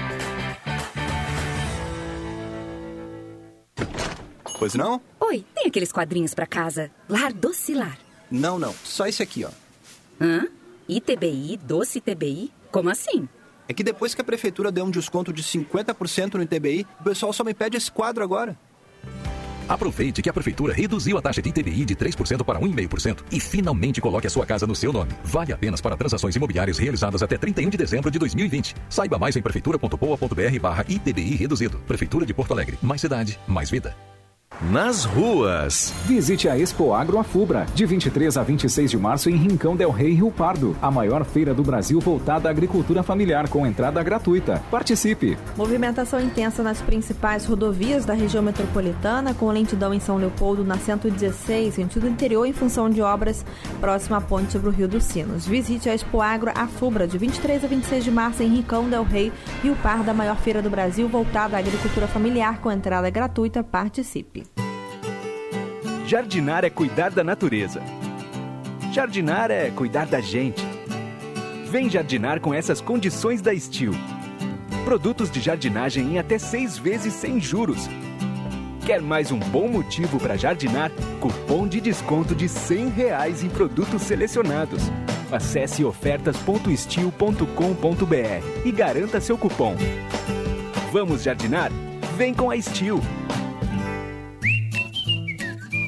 Pois não? Oi, tem aqueles quadrinhos pra casa? Lar Docilar. Não, não. Só esse aqui, ó. Hã? ITBI, Doce ITBI? Como assim? É que depois que a prefeitura deu um desconto de 50% no ITBI, o pessoal só me pede esse quadro agora. Aproveite que a Prefeitura reduziu a taxa de ITBI de 3% para 1,5% e finalmente coloque a sua casa no seu nome. Vale apenas para transações imobiliárias realizadas até 31 de dezembro de 2020. Saiba mais em prefeitura.poa.br barra ITBI reduzido. Prefeitura de Porto Alegre. Mais cidade, mais vida. Nas ruas. Visite a Expo Agro Afubra, de 23 a 26 de março em Rincão del Rei, Rio Pardo. A maior feira do Brasil voltada à agricultura familiar, com entrada gratuita. Participe! Movimentação intensa nas principais rodovias da região metropolitana, com lentidão em São Leopoldo na 116, sentido interior, em função de obras próxima à ponte sobre o Rio dos Sinos. Visite a Expo Agro Afubra, de 23 a 26 de março em Rincão del Rei, Rio Pardo, a maior feira do Brasil voltada à agricultura familiar, com entrada gratuita. Participe! Jardinar é cuidar da natureza. Jardinar é cuidar da gente. Vem jardinar com essas condições da Steel. Produtos de jardinagem em até seis vezes sem juros. Quer mais um bom motivo para jardinar? Cupom de desconto de 100 reais em produtos selecionados. Acesse ofertas.steel.com.br e garanta seu cupom. Vamos jardinar? Vem com a Steel.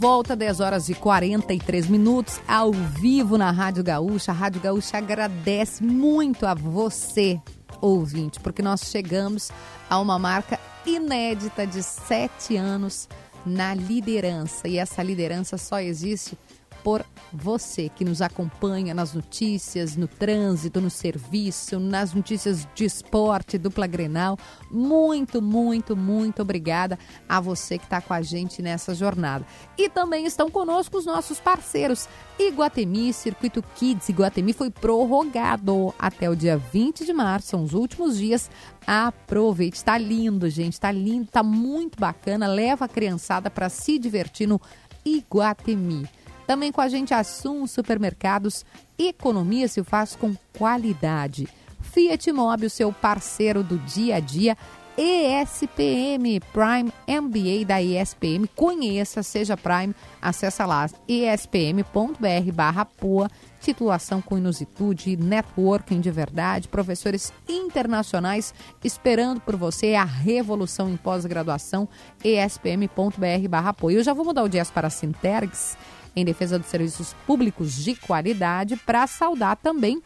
Volta, 10 horas e 43 minutos, ao vivo na Rádio Gaúcha. A Rádio Gaúcha agradece muito a você, ouvinte, porque nós chegamos a uma marca inédita de sete anos na liderança. E essa liderança só existe por você que nos acompanha nas notícias, no trânsito, no serviço, nas notícias de esporte, dupla Grenal. Muito, muito, muito obrigada a você que está com a gente nessa jornada. E também estão conosco os nossos parceiros. Iguatemi, Circuito Kids Iguatemi foi prorrogado até o dia 20 de março, são os últimos dias. Aproveite, está lindo, gente, está lindo, está muito bacana. Leva a criançada para se divertir no Iguatemi. Também com a gente Assum Supermercados, economia se faz com qualidade. Fiat Mobi, seu parceiro do dia a dia. ESPM Prime MBA da ESPM. Conheça, seja Prime, acessa lá espm.br barra POA. Titulação com inusitude, networking de verdade, professores internacionais esperando por você, a revolução em pós-graduação, espm.br barra POA. Eu já vou mudar o dias para Sintergs, em defesa dos serviços públicos de qualidade, para saudar também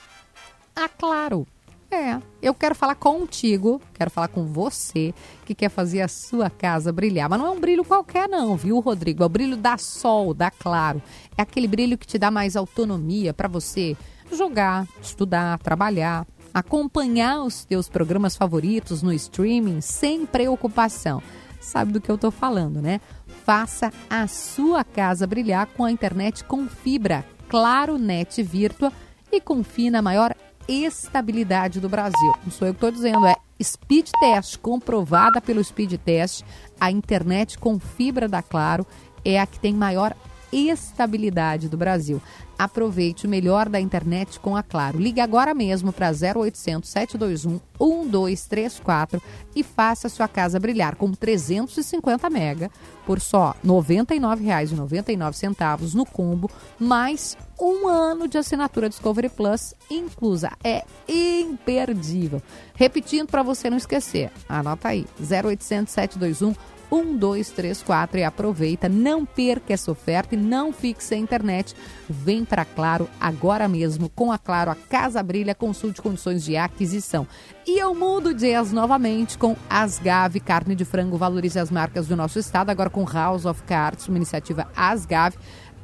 a Claro. É, eu quero falar contigo, quero falar com você que quer fazer a sua casa brilhar. Mas não é um brilho qualquer, não, viu, Rodrigo? É o brilho da Sol, da Claro. É aquele brilho que te dá mais autonomia para você jogar, estudar, trabalhar, acompanhar os teus programas favoritos no streaming sem preocupação. Sabe do que eu tô falando, né? Faça a sua casa brilhar com a internet com fibra, Claro Net Virtua e confie na maior estabilidade do Brasil. Não sou eu que estou dizendo, é Speed Test, comprovada pelo Speed Test. A internet com fibra da Claro é a que tem maior estabilidade do Brasil. Aproveite o melhor da internet com a Claro. Ligue agora mesmo para 0800 721 1234 e faça sua casa brilhar com 350 mega por só R$ 99,99 no combo, mais um ano de assinatura Discovery Plus inclusa. É imperdível. Repetindo para você não esquecer, anota aí, 0800 721 1234 e aproveita. Não perca essa oferta e não fique sem internet. Vem para Claro agora mesmo. Com a Claro, a Casa Brilha, consulte condições de aquisição. E eu mudo de as novamente com Asgave, carne de frango, valorize as marcas do nosso estado, agora com House of Cards, uma iniciativa Asgave.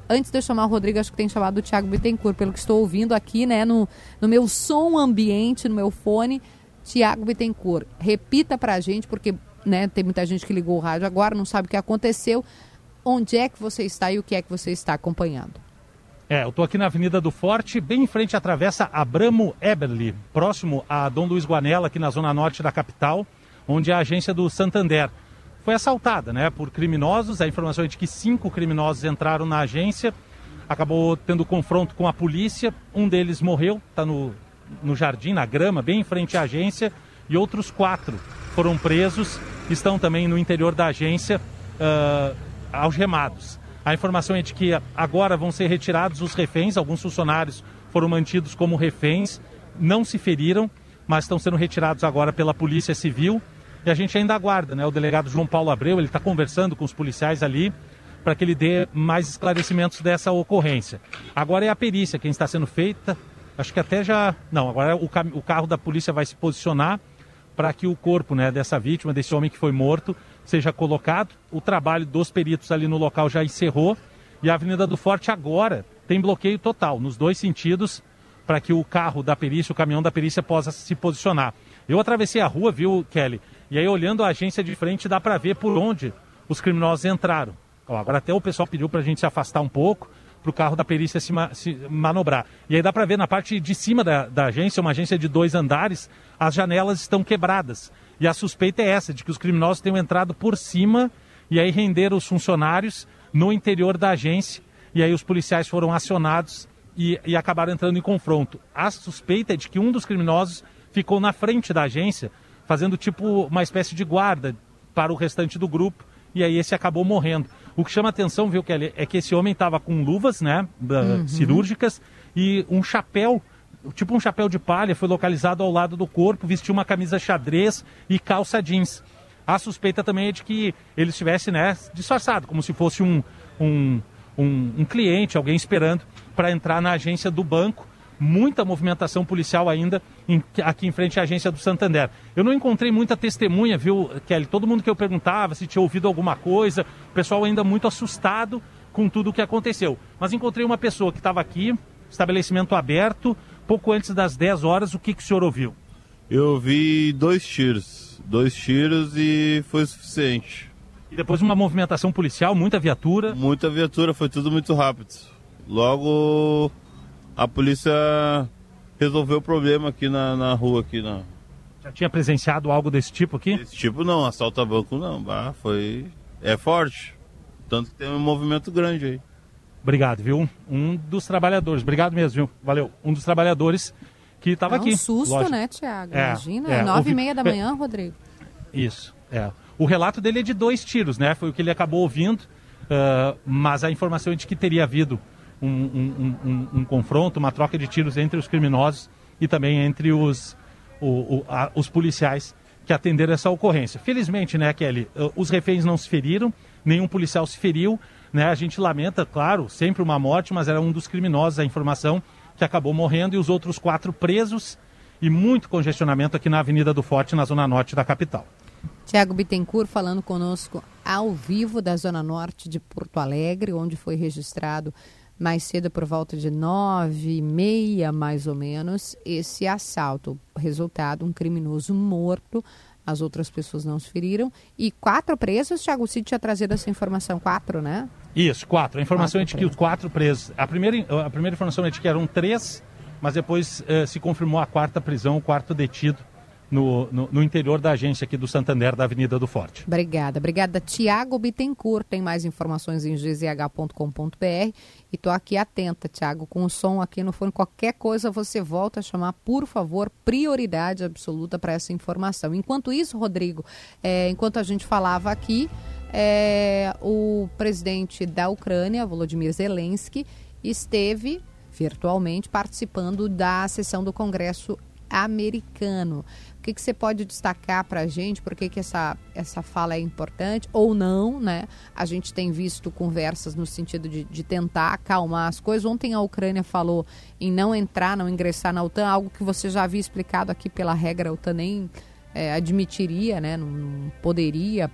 Antes de eu chamar o Rodrigo, acho que tem chamado o Thiago Bittencourt, pelo que estou ouvindo aqui, né, no, no meu som ambiente, no meu fone. Tiago Bittencourt, repita pra gente, porque né, tem muita gente que ligou o rádio agora, não sabe o que aconteceu. Onde é que você está e o que é que você está acompanhando? É, eu tô aqui na Avenida do Forte, bem em frente à Travessa Abramo Eberly, próximo a Dom Luiz Guanella, aqui na zona norte da capital, onde é a agência do Santander foi assaltada, né, por criminosos. A informação é de que cinco criminosos entraram na agência, acabou tendo confronto com a polícia. Um deles morreu, está no, no jardim, na grama, bem em frente à agência, e outros quatro foram presos, estão também no interior da agência, uh, algemados. A informação é de que agora vão ser retirados os reféns, alguns funcionários foram mantidos como reféns, não se feriram, mas estão sendo retirados agora pela Polícia Civil. E a gente ainda aguarda, né? O delegado João Paulo Abreu, ele está conversando com os policiais ali para que ele dê mais esclarecimentos dessa ocorrência. Agora é a perícia quem está sendo feita. Acho que até já. Não, agora o, cam... o carro da polícia vai se posicionar para que o corpo né, dessa vítima, desse homem que foi morto, seja colocado. O trabalho dos peritos ali no local já encerrou e a Avenida do Forte agora tem bloqueio total, nos dois sentidos, para que o carro da perícia, o caminhão da perícia possa se posicionar. Eu atravessei a rua, viu, Kelly? E aí, olhando a agência de frente, dá para ver por onde os criminosos entraram. Agora até o pessoal pediu para a gente se afastar um pouco, para o carro da perícia se, ma se, manobrar. E aí dá para ver na parte de cima da, da agência, uma agência de dois andares, as janelas estão quebradas. E a suspeita é essa, de que os criminosos tenham entrado por cima e aí renderam os funcionários no interior da agência. E aí os policiais foram acionados e, e acabaram entrando em confronto. A suspeita é de que um dos criminosos ficou na frente da agência, fazendo tipo uma espécie de guarda para o restante do grupo. E aí esse acabou morrendo. O que chama atenção, viu, Kelly, é que esse homem estava com luvas, né, uhum. cirúrgicas e um chapéu tipo um chapéu de palha, foi localizado ao lado do corpo, vestiu uma camisa xadrez e calça jeans. A suspeita também é de que ele estivesse né, disfarçado, como se fosse um, um, um, um cliente, alguém esperando para entrar na agência do banco. Muita movimentação policial ainda em, aqui em frente à agência do Santander. Eu não encontrei muita testemunha, viu, Kelly? Todo mundo que eu perguntava se tinha ouvido alguma coisa, o pessoal ainda muito assustado com tudo o que aconteceu. Mas encontrei uma pessoa que estava aqui, estabelecimento aberto, pouco antes das 10 horas, o que, que o senhor ouviu? Eu vi dois tiros. Dois tiros e foi suficiente. E depois uma movimentação policial, muita viatura? Muita viatura, foi tudo muito rápido. Logo a polícia resolveu o problema aqui na, na rua aqui na. Já tinha presenciado algo desse tipo aqui? Desse tipo não, assalto a banco não. Bah, foi. É forte. Tanto que tem um movimento grande aí. Obrigado, viu? Um dos trabalhadores, obrigado mesmo, viu? Valeu. Um dos trabalhadores que estava é um aqui. um susto, lógico. né, Tiago? É, Imagina, é, nove ouvi- e meia da manhã, Rodrigo. Isso, é. O relato dele é de dois tiros, né? Foi o que ele acabou ouvindo, ah, mas a informação é de que teria havido um, um- um- um- confronto, uma troca de tiros entre os criminosos e também entre os, o- o- a- os policiais que atenderam essa ocorrência. Felizmente, né, Kelly, os reféns não se feriram, nenhum policial se feriu, né? A gente lamenta, claro, sempre uma morte, mas era um dos criminosos, a informação, que acabou morrendo e os outros quatro presos e muito congestionamento aqui na Avenida do Forte, na zona norte da capital. Tiago Bittencourt falando conosco ao vivo da Zona Norte de Porto Alegre, onde foi registrado mais cedo por volta de nove e meia, mais ou menos, esse assalto. Resultado, um criminoso morto, as outras pessoas não se feriram. E quatro presos, Tiago Cid tinha trazido essa informação, quatro, né? Isso, quatro. A informação Quatro é de que os quatro presos. A primeira, a primeira informação é de que eram três, mas depois eh, se confirmou a quarta prisão, o quarto detido no, no, no interior da agência aqui do Santander, da Avenida do Forte. Obrigada. Obrigada, Tiago Bittencourt. Tem mais informações em gzh.com.br. E estou aqui atenta, Tiago, com o som aqui no fone. Qualquer coisa você volta a chamar, por favor, prioridade absoluta para essa informação. Enquanto isso, Rodrigo, é, enquanto a gente falava aqui, é, o presidente da Ucrânia, Volodymyr Zelensky, esteve virtualmente participando da sessão do Congresso americano. O que, que você pode destacar para a gente? Por que, que essa, essa fala é importante ou não, né? A gente tem visto conversas no sentido de, de tentar acalmar as coisas. Ontem a Ucrânia falou em não entrar, não ingressar na OTAN, algo que você já havia explicado aqui pela regra, a OTAN nem é, admitiria, né? Não, não poderia,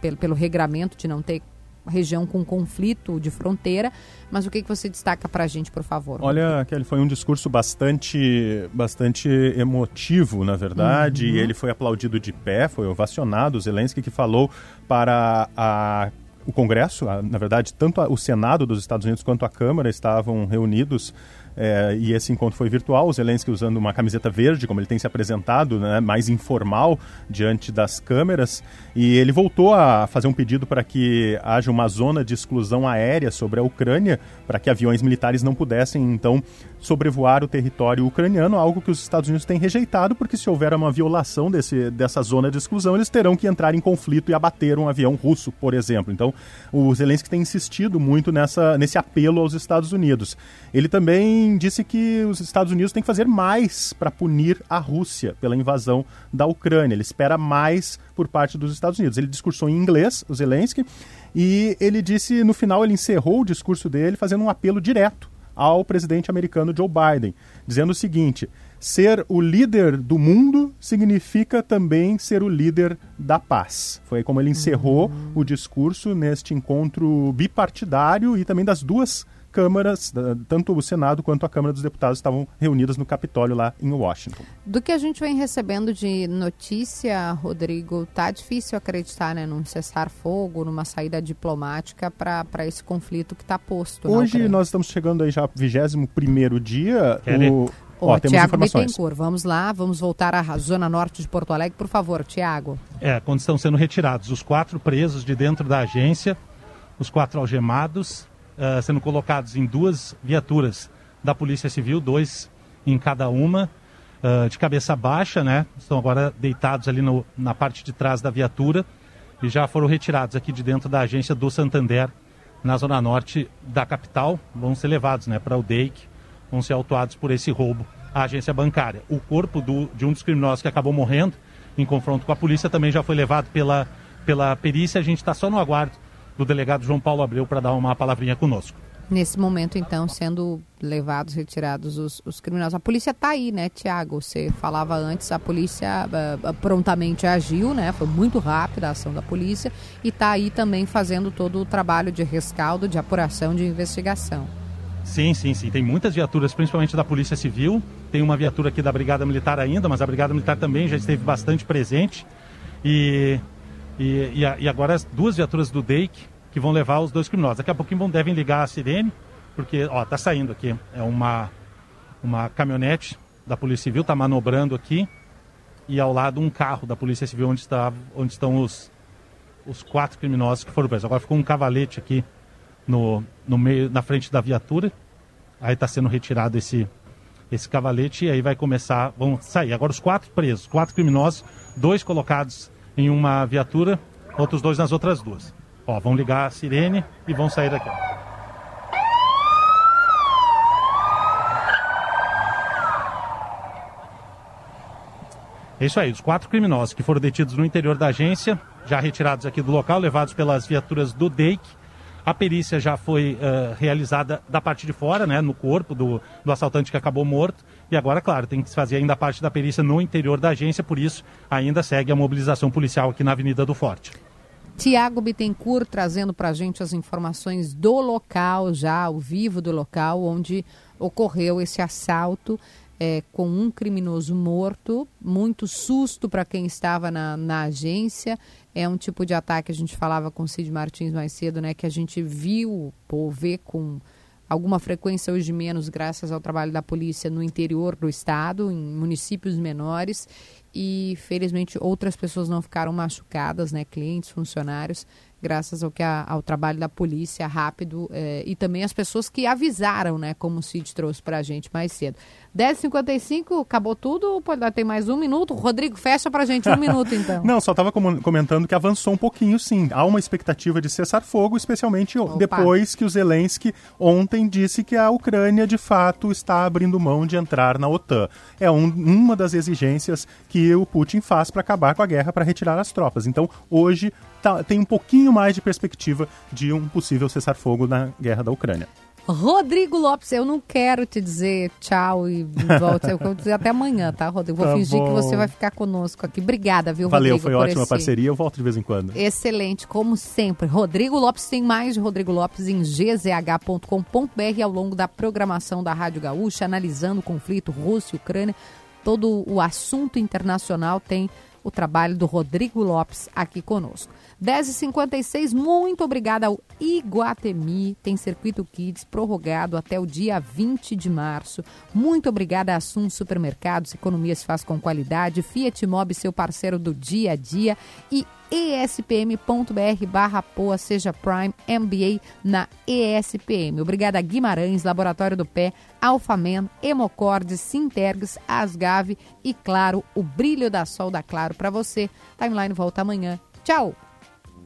pelo, pelo regramento de não ter região com conflito de fronteira. Mas o que, que você destaca para a gente, por favor? Olha, Kelly, foi um discurso bastante, bastante emotivo, na verdade. Uhum. E ele foi aplaudido de pé, foi ovacionado. Zelensky que falou para a o Congresso, na verdade, tanto o Senado dos Estados Unidos quanto a Câmara estavam reunidos é, e esse encontro foi virtual. O Zelensky usando uma camiseta verde, como ele tem se apresentado, né, mais informal diante das câmeras. E ele voltou a fazer um pedido para que haja uma zona de exclusão aérea sobre a Ucrânia, para que aviões militares não pudessem, então, sobrevoar o território ucraniano, algo que os Estados Unidos têm rejeitado, porque se houver uma violação desse, dessa zona de exclusão, eles terão que entrar em conflito e abater um avião russo, por exemplo. Então, o Zelensky tem insistido muito nessa, nesse apelo aos Estados Unidos. Ele também disse que os Estados Unidos têm que fazer mais para punir a Rússia pela invasão da Ucrânia. Ele espera mais por parte dos Estados Unidos. Ele discursou em inglês, o Zelensky, e ele disse, no final, ele encerrou o discurso dele fazendo um apelo direto ao presidente americano Joe Biden, dizendo o seguinte: ser o líder do mundo significa também ser o líder da paz. Foi como ele encerrou o discurso neste encontro bipartidário e também das duas câmaras, tanto o Senado quanto a Câmara dos Deputados estavam reunidas no Capitólio lá em Washington. Do que a gente vem recebendo de notícia, Rodrigo, tá difícil acreditar né, num cessar-fogo, numa saída diplomática para esse conflito que está posto. Hoje nós estamos chegando aí já ao 21 dia. O... Ó, Ó, temos Tiago informações. Bittencourt, vamos lá, vamos voltar à zona norte de Porto Alegre, por favor, Tiago. É, quando estão sendo retirados os quatro presos de dentro da agência, os quatro algemados, ah, sendo colocados em duas viaturas da Polícia Civil, dois em cada uma, ah, de cabeça baixa, né? Estão agora deitados ali no- na parte de trás da viatura e já foram retirados aqui de dentro da agência do Santander, na zona norte da capital. Vão ser levados né, para o DEIC, vão ser autuados por esse roubo à agência bancária. O corpo do- de um dos criminosos que acabou morrendo em confronto com a polícia também já foi levado pela, pela perícia. A gente está só no aguardo do delegado João Paulo Abreu para dar uma palavrinha conosco. Nesse momento, então, sendo levados, retirados os, os criminosos. A polícia está aí, né, Tiago? Você falava antes, a polícia ah, prontamente agiu, né? Foi muito rápida a ação da polícia e está aí também fazendo todo o trabalho de rescaldo, de apuração, de investigação. Sim, sim, sim. Tem muitas viaturas, principalmente da Polícia Civil. Tem uma viatura aqui da Brigada Militar ainda, mas a Brigada Militar também já esteve bastante presente. E, e, e, e agora as duas viaturas do DEIC que vão levar os dois criminosos. Daqui a pouquinho vão, devem ligar a sirene, porque, ó, tá saindo aqui. É uma, uma caminhonete da Polícia Civil, tá manobrando aqui. E ao lado um carro da Polícia Civil onde, está, onde estão os, os quatro criminosos que foram presos. Agora ficou um cavalete aqui no, no meio, na frente da viatura. Aí está sendo retirado esse, esse cavalete e aí vai começar, vão sair. Agora os quatro presos, quatro criminosos, dois colocados em uma viatura, outros dois nas outras duas. Ó, vão ligar a sirene e vão sair daqui. É isso aí, os quatro criminosos que foram detidos no interior da agência, já retirados aqui do local, levados pelas viaturas do DEIC. A perícia já foi eh, realizada da parte de fora, né, no corpo do, do assaltante que acabou morto. E agora, claro, tem que se fazer ainda parte da perícia no interior da agência, por isso ainda segue a mobilização policial aqui na Avenida do Forte. Tiago Bittencourt trazendo para a gente as informações do local, já ao vivo do local, onde ocorreu esse assalto é, com um criminoso morto. Muito susto para quem estava na, na agência. É um tipo de ataque, a gente falava com o Cid Martins mais cedo, né, que a gente viu ou vê com alguma frequência hoje menos, graças ao trabalho da polícia no interior do estado, em municípios menores. E felizmente outras pessoas não ficaram machucadas, né? Clientes, funcionários. graças ao, que a- ao trabalho da polícia rápido eh, e também as pessoas que avisaram, né, como o Cid trouxe pra gente mais cedo. 10h55, acabou tudo tem mais um minuto? Rodrigo, fecha pra gente um minuto então. Não, só estava comentando que avançou um pouquinho, sim. Há uma expectativa de cessar fogo, especialmente o- depois que o Zelensky ontem disse que a Ucrânia, de fato, está abrindo mão de entrar na OTAN. É um- uma das exigências que o Putin faz para acabar com a guerra, para retirar as tropas. Então, hoje tá- tem um pouquinho mais de perspectiva de um possível cessar-fogo na guerra da Ucrânia. Rodrigo Lopes, eu não quero te dizer tchau e volta. Eu quero dizer até amanhã, tá, Rodrigo? Vou Tá fingir que bom. você vai ficar conosco aqui. Obrigada, viu, Valeu, Rodrigo? foi por ótima esse- parceria. Eu volto de vez em quando. Excelente, como sempre. Rodrigo Lopes tem mais de Rodrigo Lopes em gzh.com.br ao longo da programação da Rádio Gaúcha, analisando o conflito Rússia e Ucrânia. Todo o assunto internacional tem o trabalho do Rodrigo Lopes aqui conosco. 10h56, muito obrigada ao Iguatemi. Tem Circuito Kids prorrogado até o dia 20 de março. Muito obrigada a Assum Supermercados, economia se faz com qualidade. Fiat Mob, seu parceiro do dia a dia. E espm.br barra poa, seja Prime MBA na ESPM. Obrigada a Guimarães, Laboratório do Pé, Alfamen, Hemocord, Sintergs, Asgave e, claro, o brilho da sol da Claro para você. Timeline volta amanhã. Tchau!